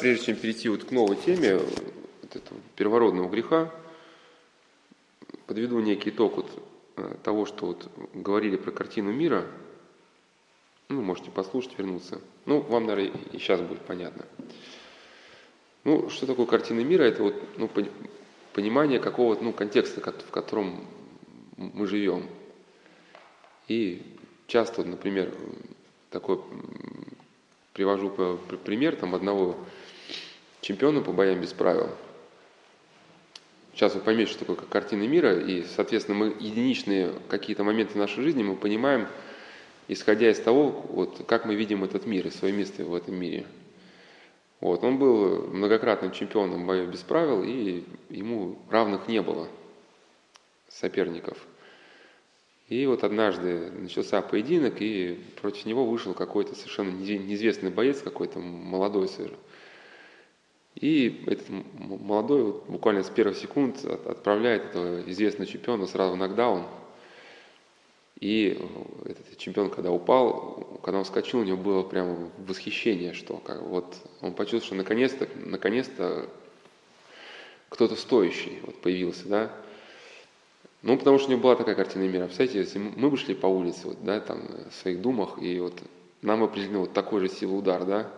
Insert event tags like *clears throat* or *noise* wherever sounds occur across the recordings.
Прежде чем перейти вот к новой теме вот этого первородного греха, подведу некий итог вот э, того, что вот говорили про картину мира. Ну, можете послушать, вернуться. Ну, вам, наверное, и сейчас будет понятно. Ну, что такое картина мира? Это вот ну, понимание какого-то ну, контекста, в котором мы живем. И часто, например, такой привожу пример там одного чемпиона по боям без правил. Сейчас вы поймете, что такое картина мира, и, соответственно, мы единичные какие-то моменты нашей жизни мы понимаем, исходя из того, вот, как мы видим этот мир и свое место в этом мире. Вот, он был многократным чемпионом боев без правил, и ему равных не было соперников. И вот однажды начался поединок, и против него вышел какой-то совершенно неизвестный боец, какой-то молодой совершенно. И этот молодой вот, буквально с первых секунд отправляет этого известного чемпиона сразу в нокдаун. И этот чемпион, когда упал, когда он вскочил, у него было прямо восхищение, что как, вот он почувствовал, что наконец-то, наконец-то кто-то стоящий вот появился, да. Ну, потому что у него была такая картина мира. Представляете, если мы бы шли по улице, вот, да, там, в своих думах, и вот нам определенно вот такой же силы удар, да,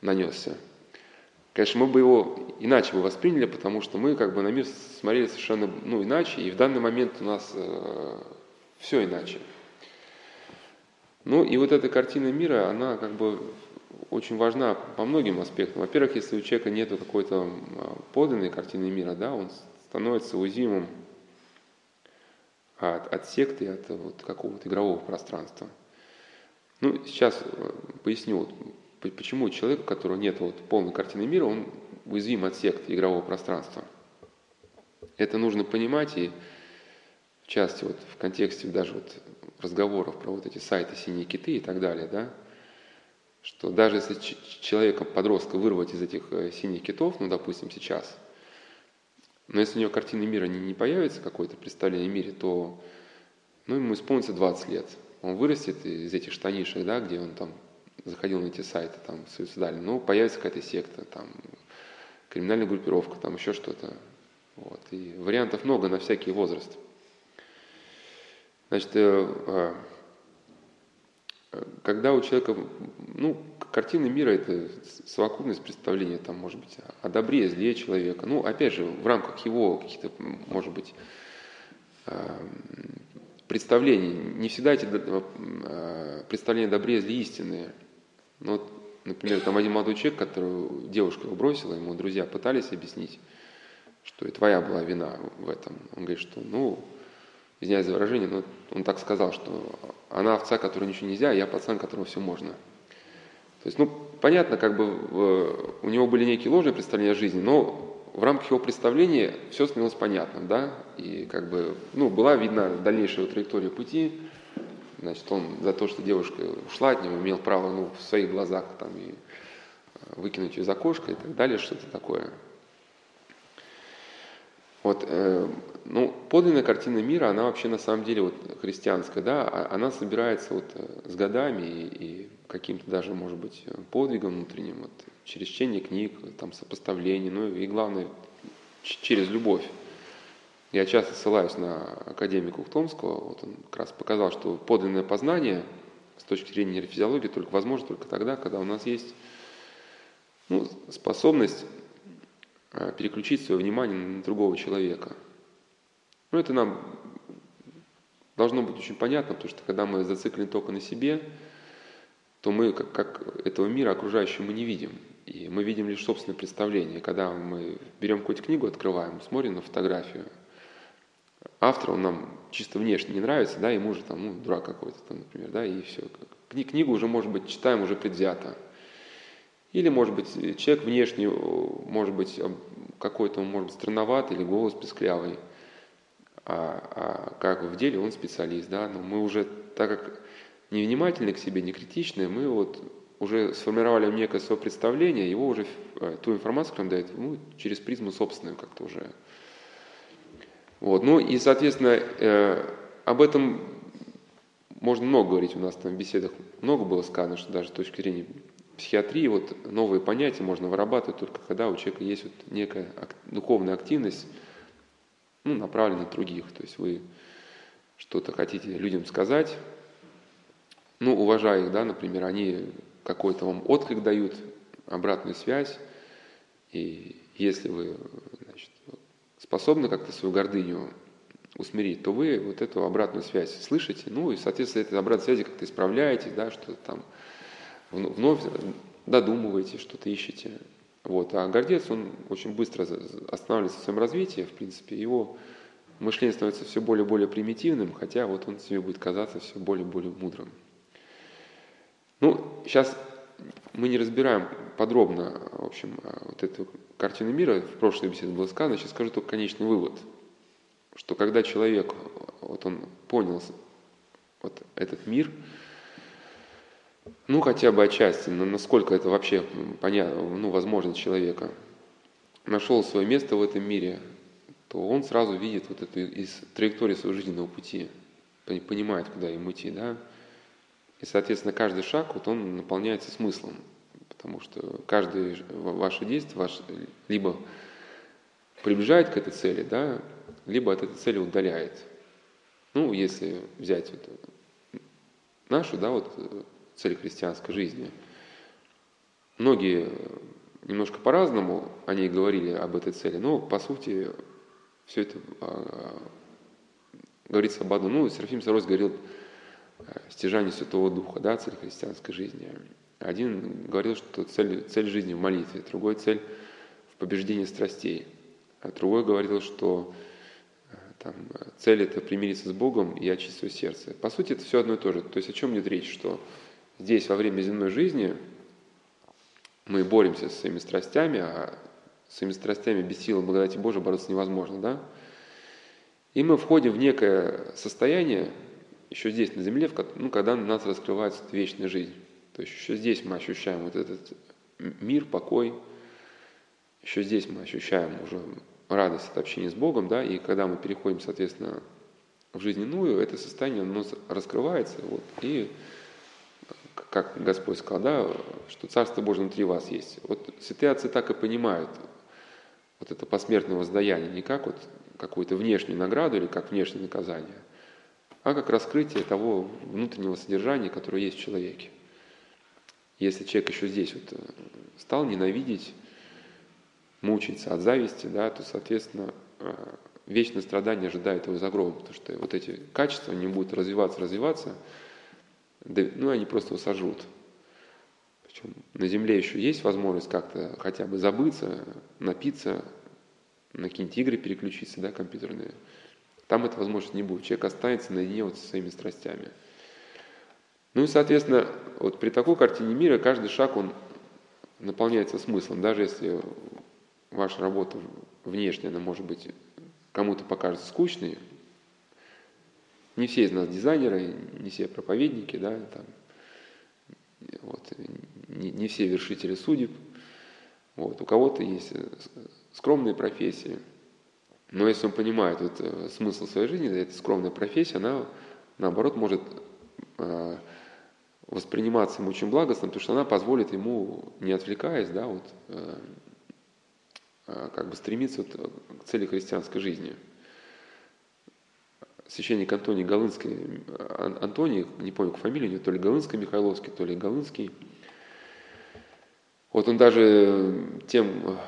нанесся – Конечно, мы бы его иначе бы восприняли, потому что мы как бы на мир смотрели совершенно ну, иначе, и в данный момент у нас э, все иначе. Ну и вот эта картина мира, она как бы очень важна по многим аспектам. Во-первых, если у человека нет какой-то подлинной картины мира, да, он становится уязвимым от, от секты, от вот, какого-то игрового пространства. Ну, сейчас э, поясню. Почему человек, у которого нет вот полной картины мира, он уязвим от сект игрового пространства? Это нужно понимать, и в части вот в контексте даже вот разговоров про вот эти сайты «Синие киты» и так далее, да, что даже если человека, подростка, вырвать из этих э, синих китов, ну, допустим, сейчас, но если у него картины мира не, не появится, какое-то представление о мире, то ну, ему исполнится 20 лет. Он вырастет из этих штанишек, да, где он там заходил на эти сайты, там, суицидальные, ну, появится какая-то секта, там, криминальная группировка, там, еще что-то. Вот. И вариантов много на всякий возраст. Значит, э, э, когда у человека, ну, картина мира – это совокупность представления, там, может быть, о добре, зле человека. Ну, опять же, в рамках его каких-то, может быть, э, представлений. Не всегда эти представления о добре, зле истинные. Ну, вот, например, там один молодой человек, которую девушка его бросила, ему друзья пытались объяснить, что и твоя была вина в этом. Он говорит, что, ну, извиняюсь за выражение, но он так сказал, что она овца, которой ничего нельзя, а я пацан, которому все можно. То есть, ну, понятно, как бы у него были некие ложные представления о жизни, но в рамках его представления все становилось понятным, да, и как бы, ну, была видна дальнейшая траектория пути, Значит, он за то, что девушка ушла от него, имел право ну, в своих глазах там, и э, выкинуть ее из окошка и так далее, что-то такое. Вот, э, ну, подлинная картина мира, она вообще на самом деле вот христианская, да, а она собирается вот э, с годами и, и каким-то даже, может быть, подвигом внутренним, вот, через чтение книг, там, сопоставление, ну и главное, через любовь. Я часто ссылаюсь на академика Ухтомского, вот он как раз показал, что подлинное познание с точки зрения нейрофизиологии только возможно только тогда, когда у нас есть ну, способность а, переключить свое внимание на другого человека. Ну, это нам должно быть очень понятно, потому что когда мы зациклены только на себе, то мы как, как этого мира окружающего мы не видим. И мы видим лишь собственное представление. Когда мы берем какую-то книгу, открываем, смотрим на фотографию – автор, он нам чисто внешне не нравится, да, ему же там, ну, дурак какой-то там, например, да, и все. Кни книгу уже, может быть, читаем уже предвзято. Или, может быть, человек внешне, может быть, какой-то он, может быть, странноват или голос песклявый, а, а как в деле он специалист, да, но мы уже, так как невнимательны к себе, не критичны, мы вот уже сформировали некое свое представление, его уже, э, ту информацию, которую он дает, ну, через призму собственную как-то уже вот. Ну и, соответственно, э, об этом можно много говорить, у нас там в беседах много было сказано, что даже с точки зрения психиатрии вот новые понятия можно вырабатывать только когда у человека есть вот некая духовная активность, ну, направленная на других. То есть вы что-то хотите людям сказать, ну, уважая их, да, например, они какой-то вам отклик дают, обратную связь, и если вы значит, способны как-то свою гордыню усмирить, то вы вот эту обратную связь слышите, ну и, соответственно, этой обратной связи как-то исправляетесь, да, что-то там вновь додумываете, что-то ищете. Вот. А гордец, он очень быстро останавливается в своем развитии, в принципе, его мышление становится все более и более примитивным, хотя вот он себе будет казаться все более и более мудрым. Ну, сейчас мы не разбираем подробно, в общем, вот эту картину мира. В прошлой беседе было сказано, сейчас скажу только конечный вывод, что когда человек, вот он понял вот этот мир, ну, хотя бы отчасти, но насколько это вообще понятно, ну, возможно человека, нашел свое место в этом мире, то он сразу видит вот эту из траектории своего жизненного пути, понимает, куда ему идти, да. И, соответственно, каждый шаг, вот он наполняется смыслом, потому что каждое ваше действие ваш, либо приближает к этой цели, да, либо от этой цели удаляет. Ну, если взять вот нашу, да, вот цель христианской жизни. Многие немножко по-разному о ней говорили, об этой цели, но по сути все это а, говорится об одном. Ну, Серафим Сарос говорил о стяжании Святого Духа, да, цель христианской жизни. Один говорил, что цель, цель жизни в молитве, другой цель в побеждении страстей, а другой говорил, что э, там, цель это примириться с Богом и очистить свое сердце. По сути, это все одно и то же. То есть о чем идет речь, что здесь во время земной жизни мы боремся со своими страстями, а с своими страстями без силы благодати Божией бороться невозможно, да? И мы входим в некое состояние, еще здесь на земле, ну, когда на нас раскрывается вечная жизнь. То есть еще здесь мы ощущаем вот этот мир, покой, еще здесь мы ощущаем уже радость от общения с Богом, да, и когда мы переходим, соответственно, в жизненную, это состояние оно раскрывается, вот, и как Господь сказал, да, что Царство Божие внутри вас есть. Вот святые отцы так и понимают вот это посмертное воздаяние не как вот какую-то внешнюю награду или как внешнее наказание, а как раскрытие того внутреннего содержания, которое есть в человеке. Если человек еще здесь вот э, стал ненавидеть, мучиться от зависти, да, то, соответственно, э, вечное страдание ожидает его за гробом, потому что вот эти качества не будут развиваться, развиваться, ну, они просто его сожрут. Причем на Земле еще есть возможность как-то хотя бы забыться, напиться, на какие-нибудь игры переключиться, да, компьютерные. Там этой возможности не будет. Человек останется наедине вот со своими страстями. Ну и, соответственно, вот при такой картине мира каждый шаг, он наполняется смыслом. Даже если ваша работа внешняя, она может быть кому-то покажется скучной, не все из нас дизайнеры, не все проповедники, да, там, вот, не, не все вершители судеб. Вот, у кого-то есть скромные профессии. Но если он понимает вот, э, смысл своей жизни, эта скромная профессия, она наоборот может э, восприниматься ему очень благостно, потому что она позволит ему, не отвлекаясь, да, вот, э, э, как бы стремиться вот к цели христианской жизни священник Антоний Голынский, Антоний, не помню фамилию, то ли Голынский Михайловский, то ли Голынский. Вот он даже тем,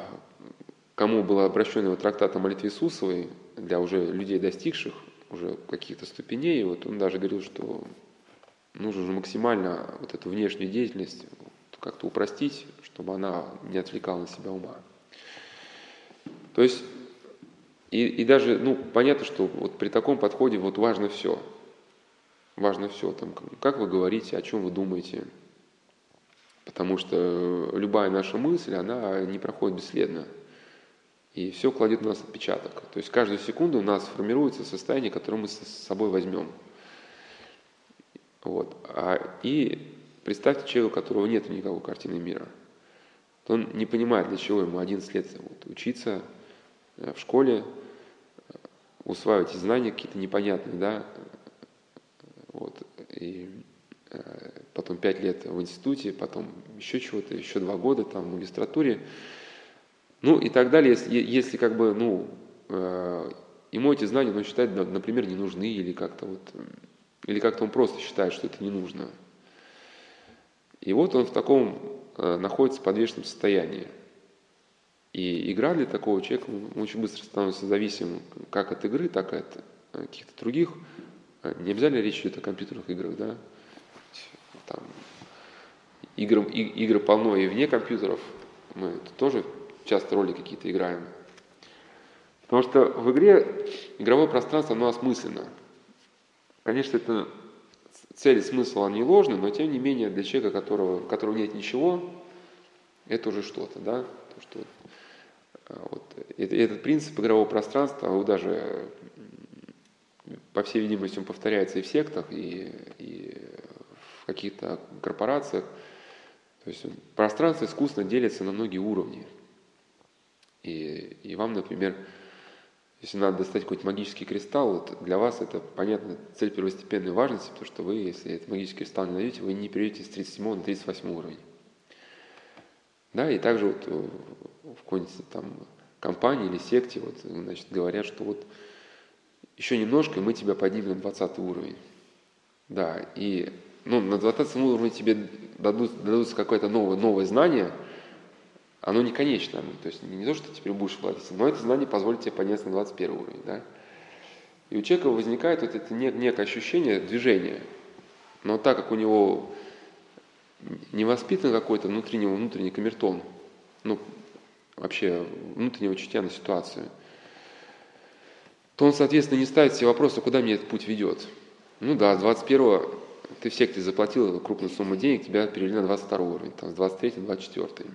кому был обращен его трактат о молитве Иисусовой, для уже людей, достигших уже каких-то ступеней, вот он даже говорил, что нужно максимально вот эту внешнюю деятельность как-то упростить, чтобы она не отвлекала на себя ума. То есть и, и даже, ну, понятно, что вот при таком подходе вот важно все. Важно все, там, как вы говорите, о чем вы думаете. Потому что любая наша мысль, она не проходит бесследно. И все кладет на нас отпечаток. То есть каждую секунду у нас формируется состояние, которое мы с собой возьмем. Вот. А, и представьте человека, у которого нет никакой картины мира. Он не понимает, для чего ему 11 лет вот, учиться э, в школе, усваиваете знания какие-то непонятные, да, вот, и э, потом пять лет в институте, потом еще чего-то, еще два года там в магистратуре. Ну и так далее, если, если как бы, ну, э, ему эти знания, он считает, например, не нужны, или как-то вот, или как-то он просто считает, что это не нужно. И вот он в таком э, находится в подвешенном состоянии. И игра для такого человека очень быстро становится зависимым как от игры, так и от э, каких-то других. Э, не обязательно речь идет о компьютерных играх, да. Там, игр, и, игры полно и вне компьютеров. Мы тоже часто роли какие-то играем. Потому что в игре игровое пространство, оно осмысленно. Конечно, это цель и смысл, он не ложный, но тем не менее для человека, которого, у которого нет ничего, это уже что-то, да. То, что а, вот, этот принцип игрового пространства, он даже, по всей видимости, он повторяется и в сектах, и, и в каких-то корпорациях. То есть пространство искусственно делится на многие уровни. И, и вам, например, если надо достать какой-то магический кристалл, вот для вас это, понятно, цель первостепенной важности, потому что вы, если этот магический кристалл не найдете, вы не перейдете с 37 на 38 уровень. Да, и также вот э, в какой-нибудь там компании или секте вот, значит, говорят, что вот еще немножко, и мы тебя поднимем на 20 уровень. Да, и ну, на 20 уровне тебе дадут, дадутся какое-то новое, новое знание, оно не конечно. То есть не то, что ты теперь будешь владеть, но это знание позволит тебе подняться на 21 уровень. Да? И у человека возникает вот это некое ощущение движения. Но так как у него не воспитан какой-то внутренний, внутренний камертон, ну, вообще внутреннего чутья на ситуацию, то он, соответственно, не ставит себе вопросы, куда мне этот путь ведет. Ну да, с 21 ты в секте заплатил крупную сумму денег, тебя перевели на 22 уровень, там, с 23 на 24.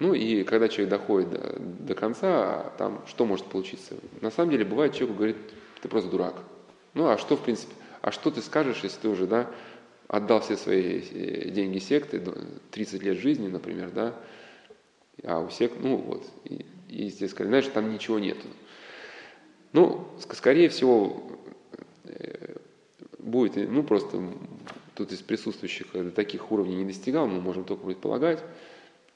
Ну и когда человек доходит до, до конца, там что может получиться? На самом деле бывает, человек говорит, ты просто дурак. Ну а что, в принципе, а что ты скажешь, если ты уже, да, отдал все свои э, деньги секты, 30 лет жизни, например, да, а у сект, ну вот, и, и тебе сказали, знаешь, там ничего нету. Ну, скорее всего, э, будет, ну просто тут из присутствующих до таких уровней не достигал, мы можем только предполагать.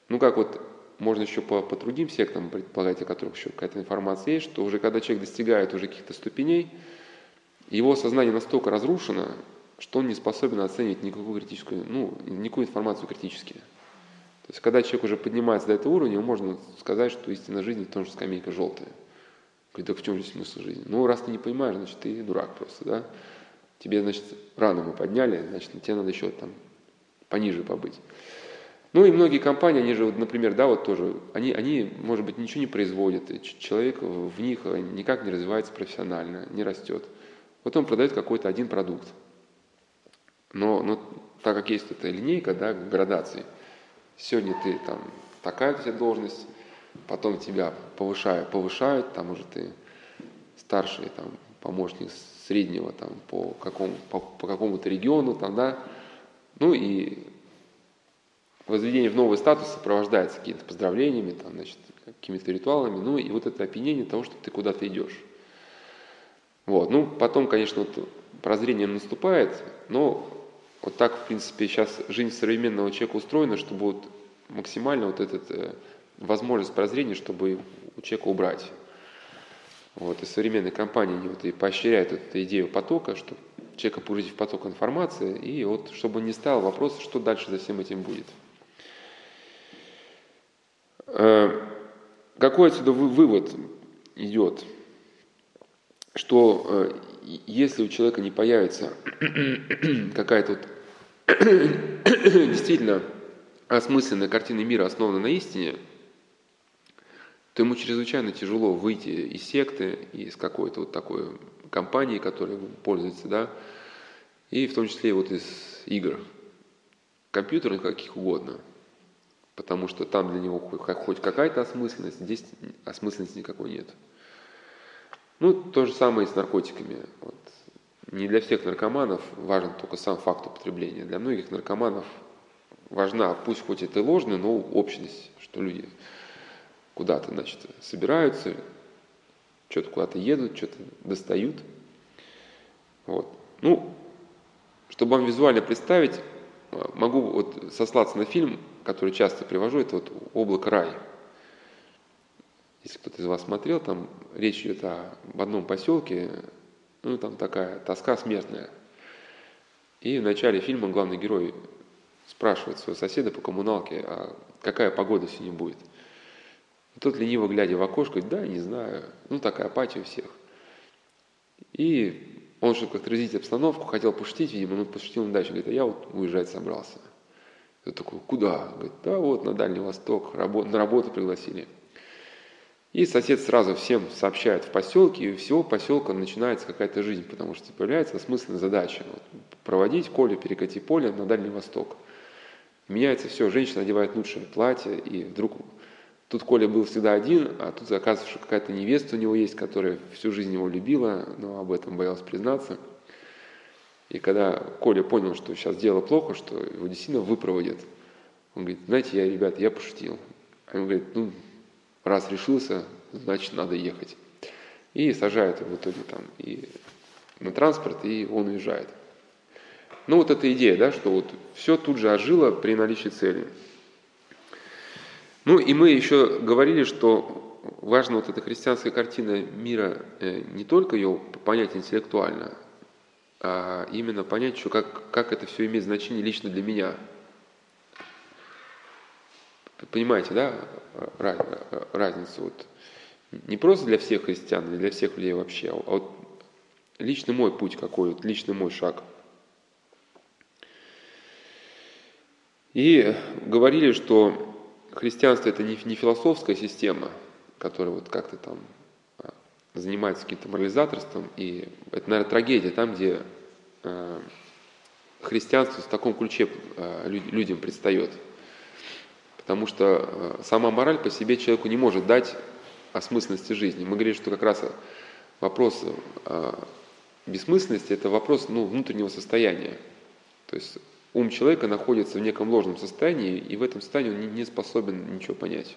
Ну как вот можно еще по, по другим сектам предполагать, о которых еще какая-то информация есть, что уже когда человек достигает уже каких-то ступеней, его сознание настолько разрушено, что он не способен оценивать никакую критическую, ну, никакую информацию критически. То есть, когда человек уже поднимается до этого уровня, можно сказать, что истина жизни в том, что скамейка желтая. Говорит, так в чем же смысл жизни? Ну, раз ты не понимаешь, значит, ты дурак просто, да? Тебе, значит, рано мы подняли, значит, тебе надо еще там пониже побыть. Ну и многие компании, они же, например, да, вот тоже, они, они, может быть, ничего не производят, и человек в них никак не развивается профессионально, не растет. Вот он продает какой-то один продукт. Но, но так как есть эта линейка, да, градации, сегодня ты там такая тебя должность, потом тебя повышают, повышают, там уже ты старший там, помощник среднего там, по, какому, по, по какому-то региону, там, да, ну и возведение в новый статус сопровождается какими-то поздравлениями, там, значит, какими-то ритуалами, ну и вот это опьянение того, что ты куда-то идешь. Вот. Ну, потом, конечно, вот прозрение наступает, но вот так, в принципе, сейчас жизнь современного человека устроена, чтобы вот максимально вот этот э, возможность прозрения, чтобы у человека убрать. Вот, и современные компании они вот и поощряют эту идею потока, чтобы человека погрузить в поток информации, и вот чтобы не стал вопрос, что дальше за всем этим будет. Э, какой отсюда вывод идет? Что э, если у человека не появится *clears throat* какая-то вот *clears throat* действительно осмысленная картина мира, основанная на истине, то ему чрезвычайно тяжело выйти из секты, из какой-то вот такой компании, которой пользуется, да, и в том числе вот из игр, компьютерных каких угодно – потому что там для него хоть какая-то осмысленность, здесь осмысленности никакой нет. Ну, то же самое и с наркотиками. Вот. Не для всех наркоманов важен только сам факт употребления. Для многих наркоманов важна, пусть хоть это и ложная, но общность, что люди куда-то, значит, собираются, что-то куда-то едут, что-то достают. Вот. Ну, чтобы вам визуально представить, могу вот сослаться на фильм, который часто привожу, это вот «Облако рай». Если кто-то из вас смотрел, там речь идет о, об одном поселке, ну, там такая тоска смертная. И в начале фильма главный герой спрашивает своего соседа по коммуналке, а какая погода сегодня будет. И тот, лениво глядя в окошко, говорит, да, не знаю, ну, такая апатия у всех. И он, чтобы как-то разить обстановку, хотел пошутить, видимо, ну, пошутил дачу, говорит, а я вот уезжать собрался. Я такой, куда? Говорит, да вот на Дальний Восток, на работу пригласили. И сосед сразу всем сообщает в поселке, и у всего поселка начинается какая-то жизнь, потому что появляется осмысленная задача вот, проводить Колю, перекати поле на Дальний Восток. Меняется все, женщина одевает лучшее платье, и вдруг тут Коля был всегда один, а тут оказывается, что какая-то невеста у него есть, которая всю жизнь его любила, но об этом боялась признаться. И когда Коля понял, что сейчас дело плохо, что его действительно выпроводят, он говорит, знаете, я, ребят, я пошутил. А он говорит, ну, раз решился, значит, надо ехать. И сажают его в итоге там и на транспорт, и он уезжает. Ну вот эта идея, да, что вот все тут же ожило при наличии цели. Ну и мы еще говорили, что важна вот эта христианская картина мира э, не только ее понять интеллектуально, а именно понять, что как, как это все имеет значение лично для меня – Понимаете, да, разницу? Вот не просто для всех христиан, не для всех людей вообще, а вот личный мой путь какой, вот личный мой шаг. И говорили, что христианство это не, не философская система, которая вот как-то там а, занимается каким-то морализаторством, и это, наверное, трагедия там, где э, христианство в таком ключе э, людям предстает – Потому что э, сама мораль по себе человеку не может дать осмысленности жизни. Мы говорили, что как раз вопрос э, бессмысленности – это вопрос ну, внутреннего состояния. То есть ум человека находится в неком ложном состоянии, и в этом состоянии он не способен ничего понять.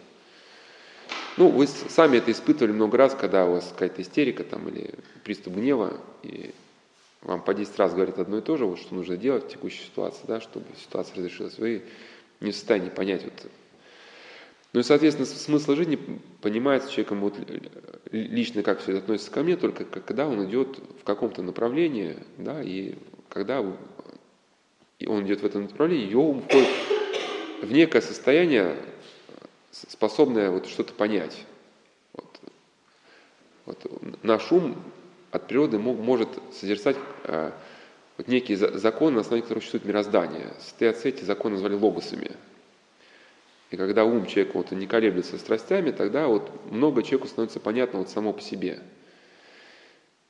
Ну, вы сами это испытывали много раз, когда у вас какая-то истерика там, или приступ гнева, и вам по 10 раз говорят одно и то же, вот что нужно делать в текущей ситуации, да, чтобы ситуация разрешилась. Вы не в состоянии понять. Вот. Ну и, соответственно, смысл жизни понимается человеком вот лично, как все это относится ко мне, только когда он идет в каком-то направлении, да, и когда он идет в этом направлении, его ум входит в некое состояние, способное вот что-то понять. Вот. Вот. Наш ум от природы мог, может созерцать а, вот некие законы, на основе которых существует мироздание. Отцы эти законы назвали логосами. И когда ум человека вот не колеблется страстями, тогда вот много человеку становится понятно вот само по себе.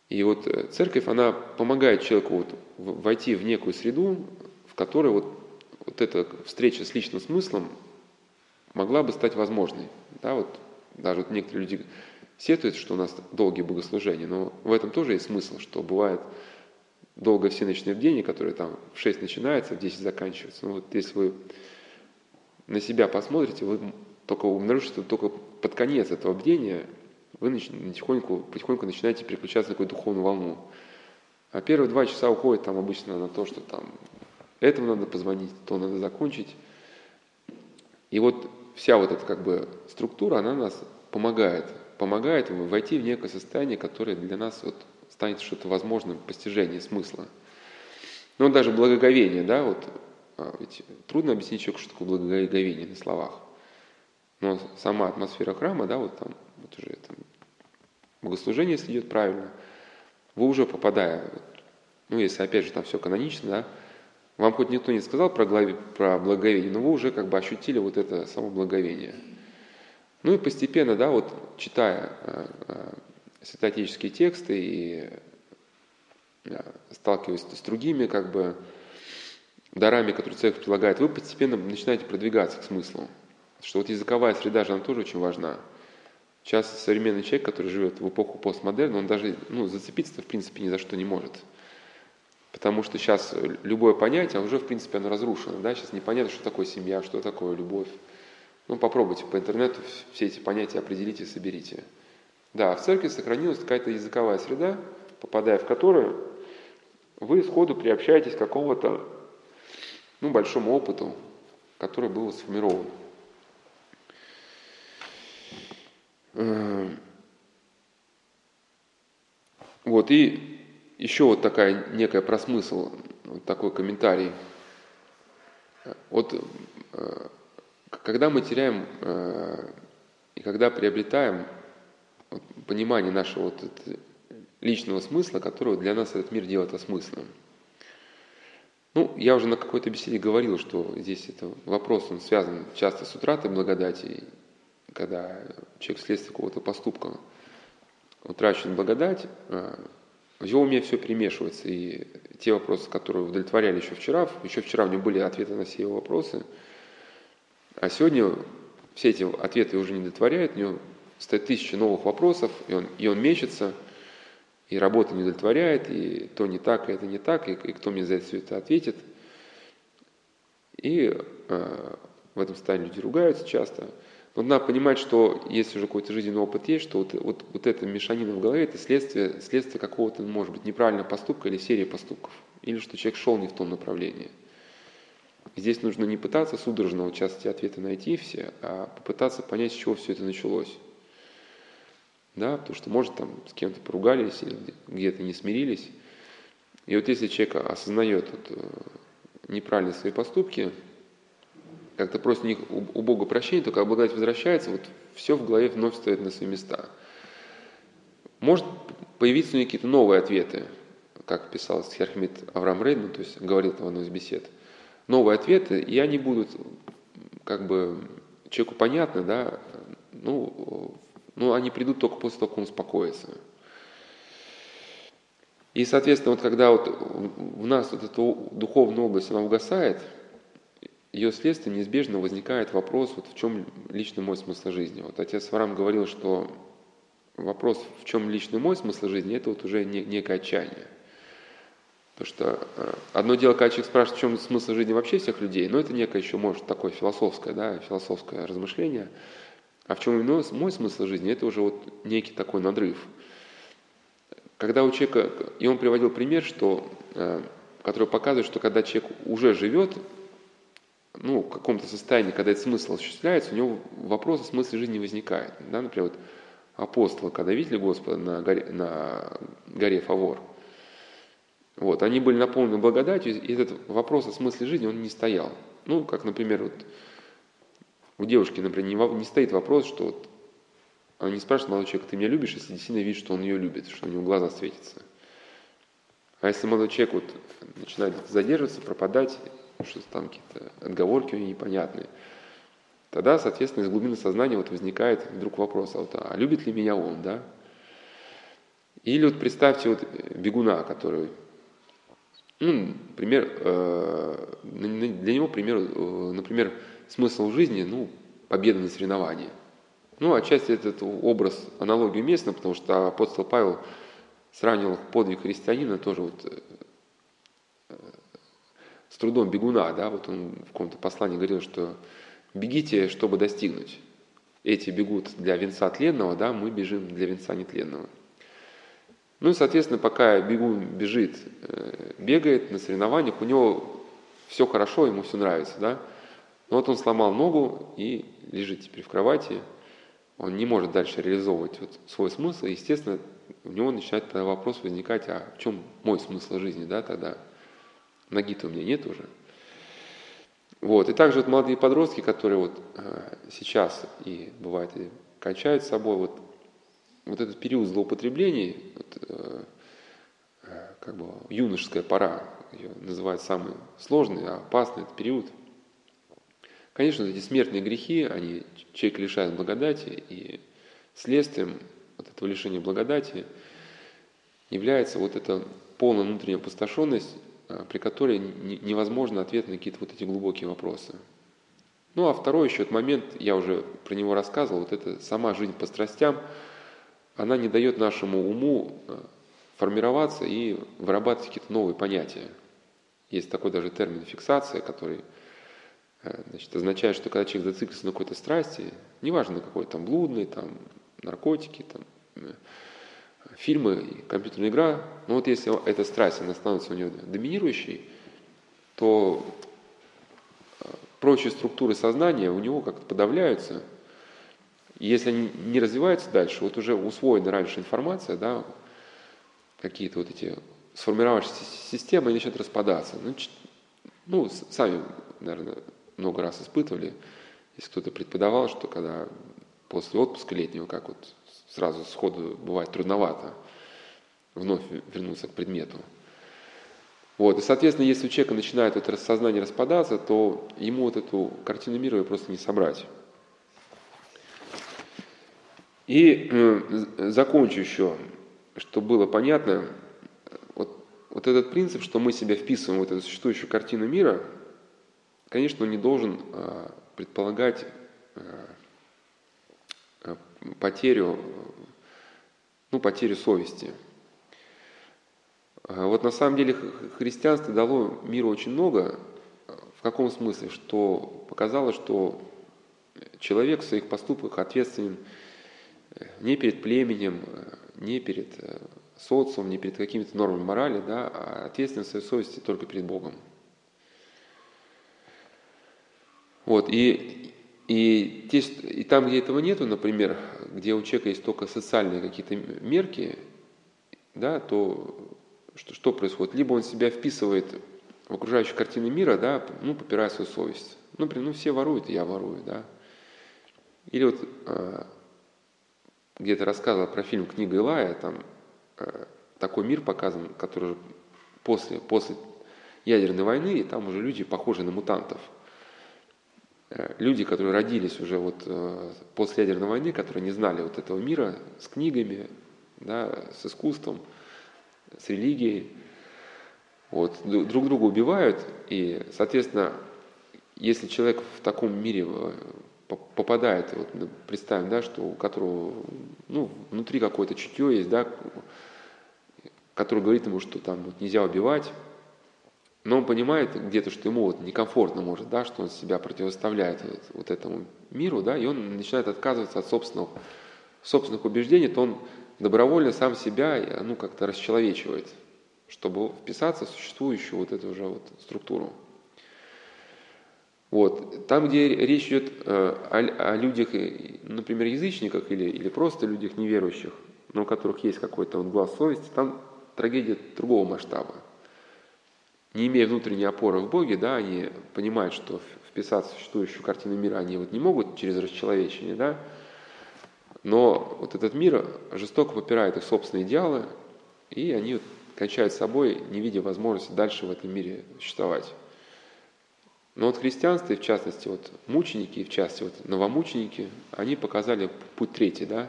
И вот э, церковь, она помогает человеку вот войти в некую среду, которой вот, вот эта встреча с личным смыслом могла бы стать возможной. Да, вот даже вот некоторые люди сетуют, что у нас долгие богослужения, но в этом тоже есть смысл, что бывает долго все ночные бдения, которые там в 6 начинаются, в 10 заканчиваются. Ну, вот если вы на себя посмотрите, вы только обнаружите, что только под конец этого бдения вы потихоньку, потихоньку начинаете переключаться на какую-то духовную волну. А первые два часа уходят там обычно на то, что там этому надо позвонить, то надо закончить. И вот вся вот эта как бы структура, она нас помогает, помогает войти в некое состояние, которое для нас вот станет что-то возможным постижение смысла. Ну, даже благоговение, да, вот а, ведь трудно объяснить человеку, что такое благоговение на словах. Но сама атмосфера храма, да, вот там, вот уже там, богослужение, если идет правильно, вы уже попадая, ну, если опять же там все канонично, да, вам хоть никто не сказал про, глави, про благовение, но вы уже как бы ощутили вот это само благовение. Ну и постепенно, да, вот читая а, а, святоотеческие тексты и сталкиваясь с другими как бы дарами, которые церковь предлагает, вы постепенно начинаете продвигаться к смыслу. Что вот языковая среда же, она тоже очень важна. Сейчас современный человек, который живет в эпоху постмодерна, он даже ну, зацепиться в принципе ни за что не может. Потому что сейчас любое понятие, уже в принципе оно разрушено. Да? Сейчас непонятно, что такое семья, что такое любовь. Ну попробуйте по интернету все эти понятия определите и соберите. Да, в церкви сохранилась какая-то языковая среда, попадая в которую вы сходу приобщаетесь к какому-то ну, большому опыту, который был сформирован. Эм, вот, и еще вот такая некая просмысл, вот такой комментарий. Вот э, когда мы теряем э, и когда приобретаем понимание нашего вот личного смысла, которого для нас этот мир делает осмысленным. Ну, я уже на какой-то беседе говорил, что здесь это вопрос, он связан часто с утратой благодати, когда человек вследствие какого-то поступка утрачивает благодать, а, в его уме все перемешивается, и те вопросы, которые удовлетворяли еще вчера, еще вчера у него были ответы на все его вопросы, а сегодня все эти ответы уже не удовлетворяют, у него стоит тысяча новых вопросов, и он, и он мечется, и работа не удовлетворяет, и то не так, и это не так, и, и кто мне за это все это ответит. И э, в этом состоянии люди ругаются часто – но надо понимать, что если уже какой-то жизненный опыт есть, что вот, вот, вот эта мешанина в голове – это следствие, следствие какого-то, может быть, неправильного поступка или серии поступков. Или что человек шел не в том направлении. Здесь нужно не пытаться судорожно вот сейчас эти ответы найти все, а попытаться понять, с чего все это началось. Да, потому что, может, там с кем-то поругались или где-то не смирились. И вот если человек осознает вот, э, неправильные свои поступки, как-то просит у них у Бога прощения, только благодать возвращается, вот все в голове вновь стоит на свои места. Может появиться у них какие-то новые ответы, как писал Схерхмит Авраам Рейдман, то есть говорил там в одной из бесед. Новые ответы, и они будут как бы человеку понятны, да, ну, ну, они придут только после того, как он успокоится. И, соответственно, вот когда вот в нас вот эта духовная область, она угасает – ее следствием неизбежно возникает вопрос, вот в чем личный мой смысл жизни. Вот отец Варам говорил, что вопрос, в чем личный мой смысл жизни, это вот уже не, некое отчаяние. Потому что э, одно дело, когда человек спрашивает, в чем смысл жизни вообще всех людей, но это некое еще, может, такое философское, да, философское размышление. А в чем именно мой смысл жизни, это уже вот некий такой надрыв. Когда у человека, и он приводил пример, что, э, который показывает, что когда человек уже живет ну, в каком-то состоянии, когда этот смысл осуществляется, у него вопрос о смысле жизни возникает. Да? Например, вот апостолы, когда видели Господа на горе, на горе Фавор, вот, они были наполнены благодатью, и этот вопрос о смысле жизни, он не стоял. Ну, как, например, вот у девушки, например, не, не стоит вопрос, что вот она не спрашивает молодой человек, ты меня любишь, если действительно видит, что он ее любит, что у него глаза светятся. А если молодой человек вот начинает задерживаться, пропадать, что там какие-то отговорки у нее непонятные. Тогда, соответственно, из глубины сознания вот возникает вдруг вопрос, а, вот, а любит ли меня он, да? Или вот представьте вот бегуна, который, ну, например, э, для него, пример, э, например, смысл жизни, ну, победа на соревновании. Ну, отчасти этот образ, аналогию местно, потому что апостол Павел сравнивал подвиг христианина тоже вот э, с трудом бегуна, да, вот он в каком-то послании говорил, что бегите, чтобы достигнуть. Эти бегут для венца тленного, да, мы бежим для венца нетленного. Ну и, соответственно, пока бегун бежит, э, бегает на соревнованиях, у него все хорошо, ему все нравится, да. Но вот он сломал ногу и лежит теперь в кровати, он не может дальше реализовывать вот свой смысл, и, естественно, у него начинает тогда вопрос возникать, а в чем мой смысл жизни, да, тогда – Ноги-то у меня нет уже. Вот. И также вот молодые подростки, которые вот э, сейчас и бывает и кончают с собой, вот, вот этот период злоупотреблений, вот, э, э, как бы юношеская пора, ее называют самый сложный, опасный этот период. Конечно, эти смертные грехи, они человека лишают благодати, и следствием вот этого лишения благодати является вот эта полная внутренняя опустошенность, при которой невозможно ответ на какие-то вот эти глубокие вопросы. Ну а второй еще этот момент, я уже про него рассказывал, вот это сама жизнь по страстям, она не дает нашему уму э, формироваться и вырабатывать какие-то новые понятия. Есть такой даже термин фиксация, который э, значит, означает, что когда человек зациклится на какой-то страсти, неважно какой, там блудный, там наркотики, там фильмы, компьютерная игра, но вот если эта страсть, она становится у него доминирующей, то прочие структуры сознания у него как-то подавляются. Если они не развиваются дальше, вот уже усвоена раньше информация, да, какие-то вот эти сформировавшиеся системы начнут распадаться. Ну, ну, сами, наверное, много раз испытывали, если кто-то преподавал, что когда после отпуска летнего, как вот сразу сходу бывает трудновато вновь вернуться к предмету. Вот. И, соответственно, если у человека начинает это сознание распадаться, то ему вот эту картину мира просто не собрать. И э, закончу еще, чтобы было понятно, вот, вот этот принцип, что мы себя вписываем в эту существующую картину мира, конечно, он не должен э, предполагать потерю, ну, потерю совести – а вот на самом деле христианство дало миру очень много. В каком смысле? Что показало, что человек в своих поступках ответственен э, не перед племенем, э, не перед э, социумом, не перед какими-то нормами морали, да, а ответственен в своей совести только перед Богом. Вот, и, и, и там, где этого нету, например, где у человека есть только социальные какие-то мерки, да, то что, что происходит? Либо он себя вписывает в окружающую картину мира, да, ну, попирая свою совесть. Ну, например, ну, все воруют, я ворую, да. Или вот э, где-то рассказывал про фильм «Книга Илая», там э, такой мир показан, который после, после ядерной войны, и там уже люди похожи на мутантов. Э, люди, которые родились уже вот э, после ядерной войны, которые не знали вот этого мира с книгами, да, с искусством – с религией, вот, друг друга убивают, и, соответственно, если человек в таком мире э, попадает, вот, представим, да, что у которого ну, внутри какое-то чутье есть, да, который говорит ему, что там вот, нельзя убивать, но он понимает где-то, что ему вот некомфортно может, да, что он себя противоставляет вот, вот этому миру, да, и он начинает отказываться от собственных, собственных убеждений, то он добровольно сам себя ну, как-то расчеловечивает, чтобы вписаться в существующую вот эту уже вот структуру. Вот. Там, где речь идет э, о, о людях, например, язычниках или, или просто людях неверующих, но у которых есть какой-то вот глаз совести, там трагедия другого масштаба. Не имея внутренней опоры в Боге, да, они понимают, что вписаться в существующую картину мира они вот не могут через расчеловечение, да, но вот этот мир жестоко попирает их собственные идеалы, и они вот кончают собой, не видя возможности дальше в этом мире существовать. Но вот христианство, и в частности вот мученики, и в частности вот новомученики, они показали путь третий, да,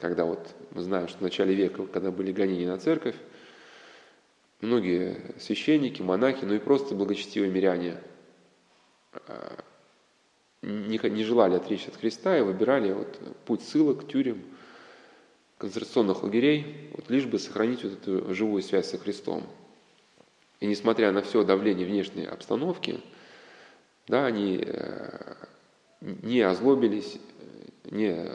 когда вот мы знаем, что в начале века, когда были гонения на церковь, многие священники, монахи, ну и просто благочестивые миряне а, не, не желали отречься от Христа и выбирали вот путь ссылок, тюрем, концентрационных лагерей, вот лишь бы сохранить вот эту живую связь со Христом. И несмотря на все давление внешней обстановки, да, они э, не озлобились, не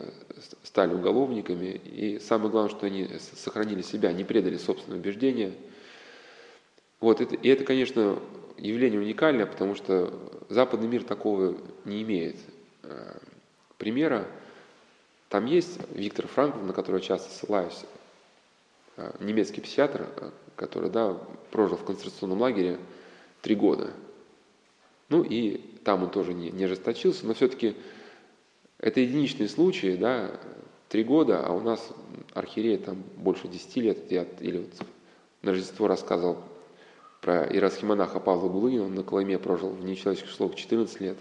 стали уголовниками, и самое главное, что они сохранили себя, не предали собственные убеждения. Вот, это, и это, конечно, явление уникальное, потому что западный мир такого не имеет э, примера. Там есть Виктор Франкл, на которого часто ссылаюсь, э, немецкий психиатр, э, который да, прожил в концентрационном лагере три года. Ну и там он тоже не, не ожесточился, но все-таки это единичные случаи, да, три года, а у нас архиерея там больше десяти лет, я, или вот на Рождество рассказывал про иерархимонаха Павла Гулынина, он на Колыме прожил в нечеловеческих условиях 14 лет.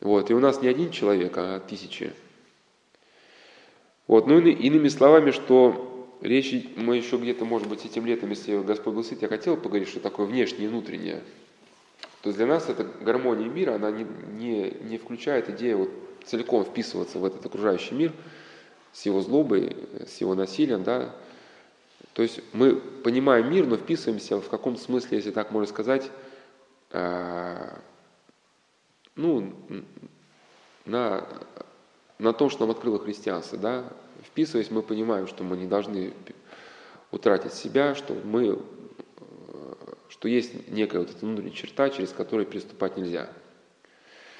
Вот, и у нас не один человек, а тысячи. Вот, ну, иными словами, что речь, мы еще где-то, может быть, этим летом, если Господь благословит, я хотел поговорить, что такое внешнее и внутреннее. То есть для нас эта гармония мира, она не, не, не включает идею вот целиком вписываться в этот окружающий мир с его злобой, с его насилием, да, то есть мы понимаем мир, но вписываемся в каком-то смысле, если так можно сказать, а, ну, на, на том, что нам открыло христианство. Да? Вписываясь, мы понимаем, что мы не должны утратить себя, что мы что есть некая вот эта внутренняя черта, через которую переступать нельзя –